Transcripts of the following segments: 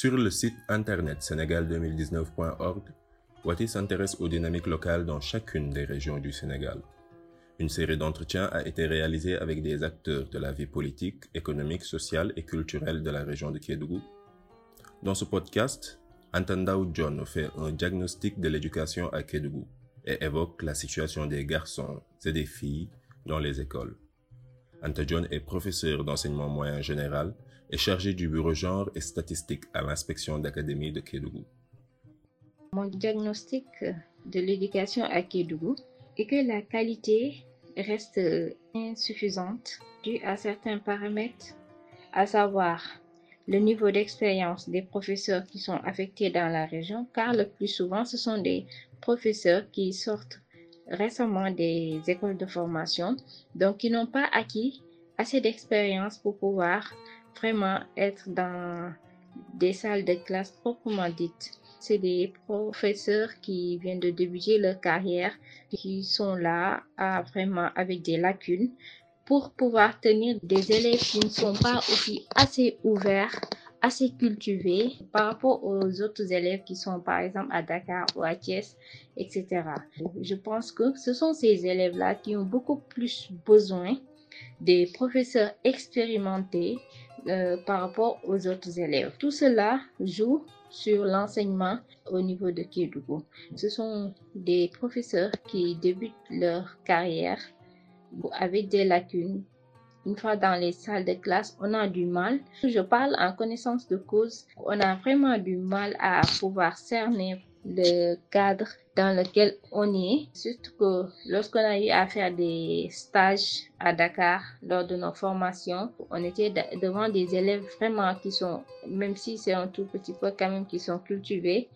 Sur le site internet sénégal2019.org, Wati s'intéresse aux dynamiques locales dans chacune des régions du Sénégal. Une série d'entretiens a été réalisée avec des acteurs de la vie politique, économique, sociale et culturelle de la région de Kédougou. Dans ce podcast, Antandao John fait un diagnostic de l'éducation à Kédougou et évoque la situation des garçons et des filles dans les écoles. Anta John est professeur d'enseignement moyen général et chargé du bureau genre et statistique à l'inspection d'académie de Kédougou. Mon diagnostic de l'éducation à Kédougou est que la qualité reste insuffisante due à certains paramètres, à savoir le niveau d'expérience des professeurs qui sont affectés dans la région, car le plus souvent, ce sont des professeurs qui sortent récemment des écoles de formation, donc qui n'ont pas acquis assez d'expérience pour pouvoir vraiment être dans des salles de classe proprement dites. C'est des professeurs qui viennent de débuter leur carrière, qui sont là vraiment avec des lacunes pour pouvoir tenir des élèves qui ne sont pas aussi assez ouverts, assez cultivés par rapport aux autres élèves qui sont par exemple à Dakar ou à Thiès, etc. Je pense que ce sont ces élèves-là qui ont beaucoup plus besoin des professeurs expérimentés euh, par rapport aux autres élèves. Tout cela joue sur l'enseignement au niveau de Kédougou. Ce sont des professeurs qui débutent leur carrière avec des lacunes. Une fois dans les salles de classe, on a du mal. Je parle en connaissance de cause. On a vraiment du mal à pouvoir cerner le cadre dans lequel on est. Surtout que lorsqu'on a eu à faire des stages à Dakar lors de nos formations, on était devant des élèves vraiment qui sont, même si c'est un tout petit peu quand même, qui sont cultivés.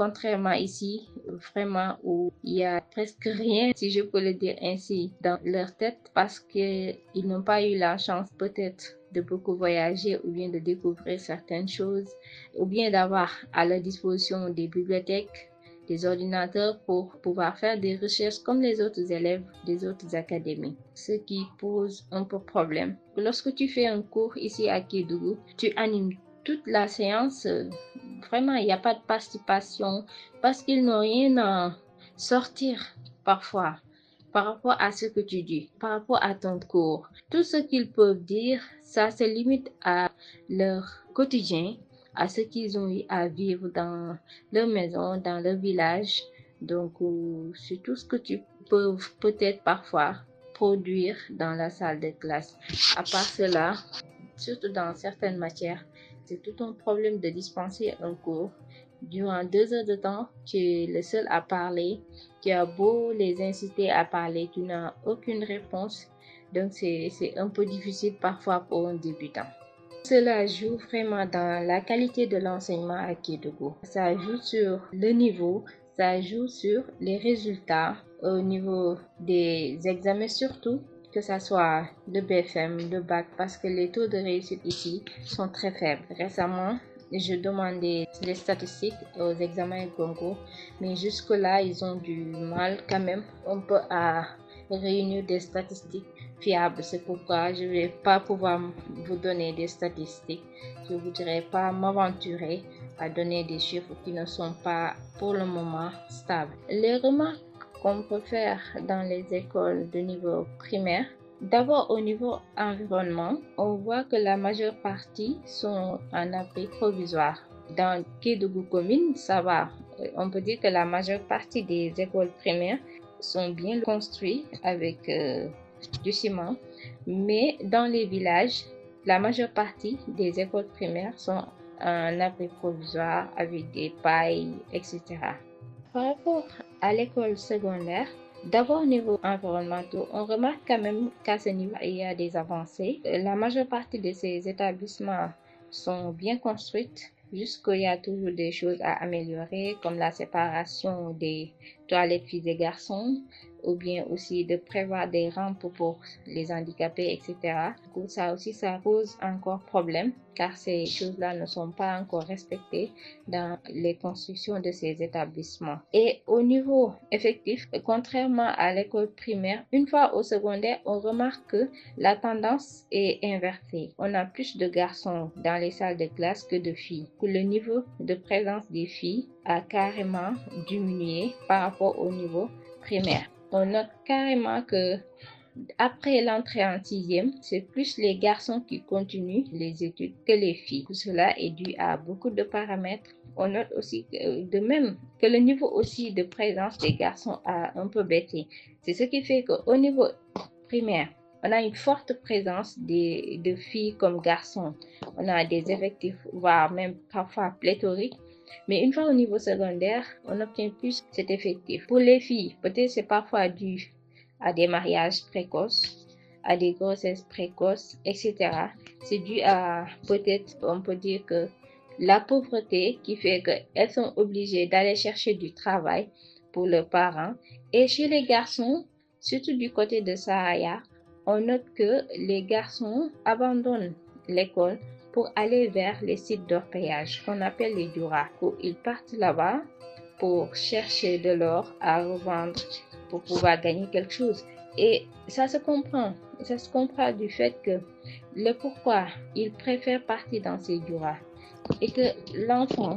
Contrairement ici, vraiment où il y a presque rien, si je peux le dire ainsi, dans leur tête parce qu'ils n'ont pas eu la chance peut-être de beaucoup voyager ou bien de découvrir certaines choses ou bien d'avoir à leur disposition des bibliothèques, des ordinateurs pour pouvoir faire des recherches comme les autres élèves des autres académies. Ce qui pose un peu problème. Lorsque tu fais un cours ici à Kédougou, tu animes toute la séance. Vraiment, il n'y a pas de participation parce qu'ils n'ont rien à sortir parfois par rapport à ce que tu dis, par rapport à ton cours. Tout ce qu'ils peuvent dire, ça se limite à leur quotidien, à ce qu'ils ont eu à vivre dans leur maison, dans leur village. Donc, c'est tout ce que tu peux peut-être parfois produire dans la salle de classe. À part cela, surtout dans certaines matières, c'est tout un problème de dispenser un cours. Durant deux heures de temps, tu es le seul à parler. Tu as beau les inciter à parler, tu n'as aucune réponse. Donc, c'est un peu difficile parfois pour un débutant. Cela joue vraiment dans la qualité de l'enseignement à Kédougou. Ça joue sur le niveau, ça joue sur les résultats au niveau des examens surtout, que ce soit le BFM, le bac, parce que les taux de réussite ici sont très faibles. Récemment, je demandais les statistiques aux examens concours, mais jusque-là, ils ont du mal quand même un peu à réunir des statistiques fiables. C'est pourquoi je ne vais pas pouvoir vous donner des statistiques. Je ne voudrais pas m'aventurer à donner des chiffres qui ne sont pas pour le moment stables. Les remarques qu'on peut faire dans les écoles de niveau primaire, D'abord, au niveau environnement, on voit que la majeure partie sont en abri provisoire. Dans Kédougou commune, ça va. On peut dire que la majeure partie des écoles primaires sont bien construites avec euh, du ciment. Mais dans les villages, la majeure partie des écoles primaires sont en abri provisoire avec des pailles, etc. Par rapport à l'école secondaire, D'abord, au niveau environnemental, on remarque quand même qu'à ce niveau, il y a des avancées. La majeure partie de ces établissements sont bien construites. Jusqu'il y a toujours des choses à améliorer, comme la séparation des toilettes filles et garçons, ou bien aussi de prévoir des rampes pour les handicapés, etc. Ça aussi, ça pose encore problème car ces choses-là ne sont pas encore respectées dans les constructions de ces établissements. Et au niveau effectif, contrairement à l'école primaire, une fois au secondaire, on remarque que la tendance est inversée. On a plus de garçons dans les salles de classe que de filles. Le niveau de présence des filles a carrément diminué par rapport au niveau primaire. On note carrément que après l'entrée en sixième, c'est plus les garçons qui continuent les études que les filles. Tout cela est dû à beaucoup de paramètres. On note aussi de même que le niveau aussi de présence des garçons a un peu baissé. C'est ce qui fait qu'au niveau primaire, on a une forte présence de filles comme garçons. On a des effectifs, voire même parfois pléthoriques. Mais une fois au niveau secondaire, on obtient plus cet effectif. Pour les filles, peut-être c'est parfois dû à des mariages précoces, à des grossesses précoces, etc. C'est dû à peut-être, on peut dire que la pauvreté qui fait qu'elles sont obligées d'aller chercher du travail pour leurs parents. Et chez les garçons, surtout du côté de Sahaya, on note que les garçons abandonnent l'école pour aller vers les sites d'orpaillage qu'on appelle les duras. Ils partent là-bas pour chercher de l'or à revendre pour pouvoir gagner quelque chose. Et ça se comprend. Ça se comprend du fait que le pourquoi ils préfèrent partir dans ces duras et que l'enfant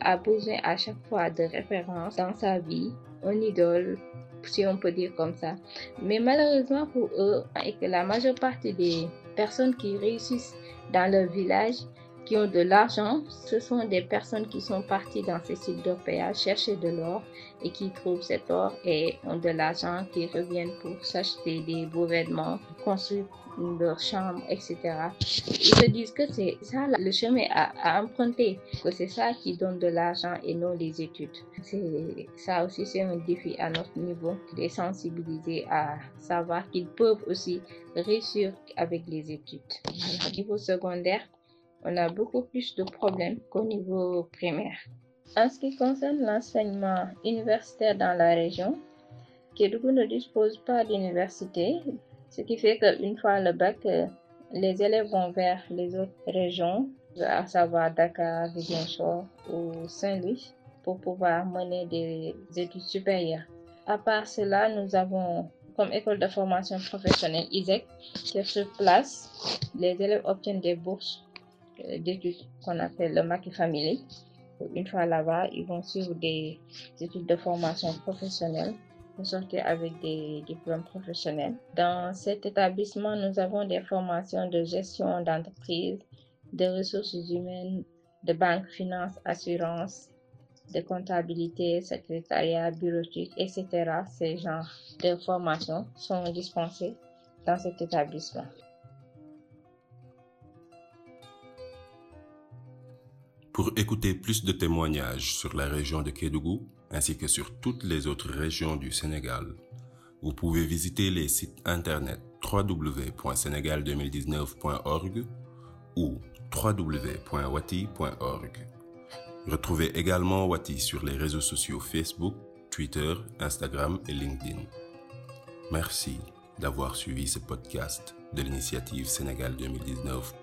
a besoin à chaque fois de références dans sa vie, un idole, si on peut dire comme ça. Mais malheureusement pour eux, et que la majeure partie des personnes qui réussissent dans leur village, qui ont de l'argent, ce sont des personnes qui sont parties dans ces sites d'orpaillage chercher de l'or et qui trouvent cet or et ont de l'argent qui reviennent pour s'acheter des beaux vêtements, construire leur chambre, etc. Ils se disent que c'est ça le chemin à, emprunter, que c'est ça qui donne de l'argent et non les études. Ça aussi, c'est un défi à notre niveau, de sensibiliser à savoir qu'ils peuvent aussi réussir avec les études. Au niveau secondaire, on a beaucoup plus de problèmes qu'au niveau primaire. En ce qui concerne l'enseignement universitaire dans la région, Kédougou ne dispose pas d'université, ce qui fait qu'une fois le bac, euh, les élèves vont vers les autres régions, à savoir Dakar, Ziguinchor ou Saint-Louis, pour pouvoir mener des études supérieures. À part cela, nous avons comme école de formation professionnelle ISEC, qui est sur place. Les élèves obtiennent des bourses euh, d'études qu'on appelle le Maki Family. Une fois là-bas, ils vont suivre des études de formation professionnelle pour sortir avec des diplômes professionnels. Dans cet établissement, nous avons des formations de gestion d'entreprise, de ressources humaines, de banque, finance, assurance, de comptabilité, secrétariat, bureautique, etc. Ces genres de formations sont dispensés dans cet établissement. Pour écouter plus de témoignages sur la région de Kédougou ainsi que sur toutes les autres régions du Sénégal, vous pouvez visiter les sites internet www.sénégal2019.org ou www.wati.org. Retrouvez également Wati sur les réseaux sociaux Facebook, Twitter, Instagram et LinkedIn. Merci d'avoir suivi ce podcast de l'initiative Sénégal 2019.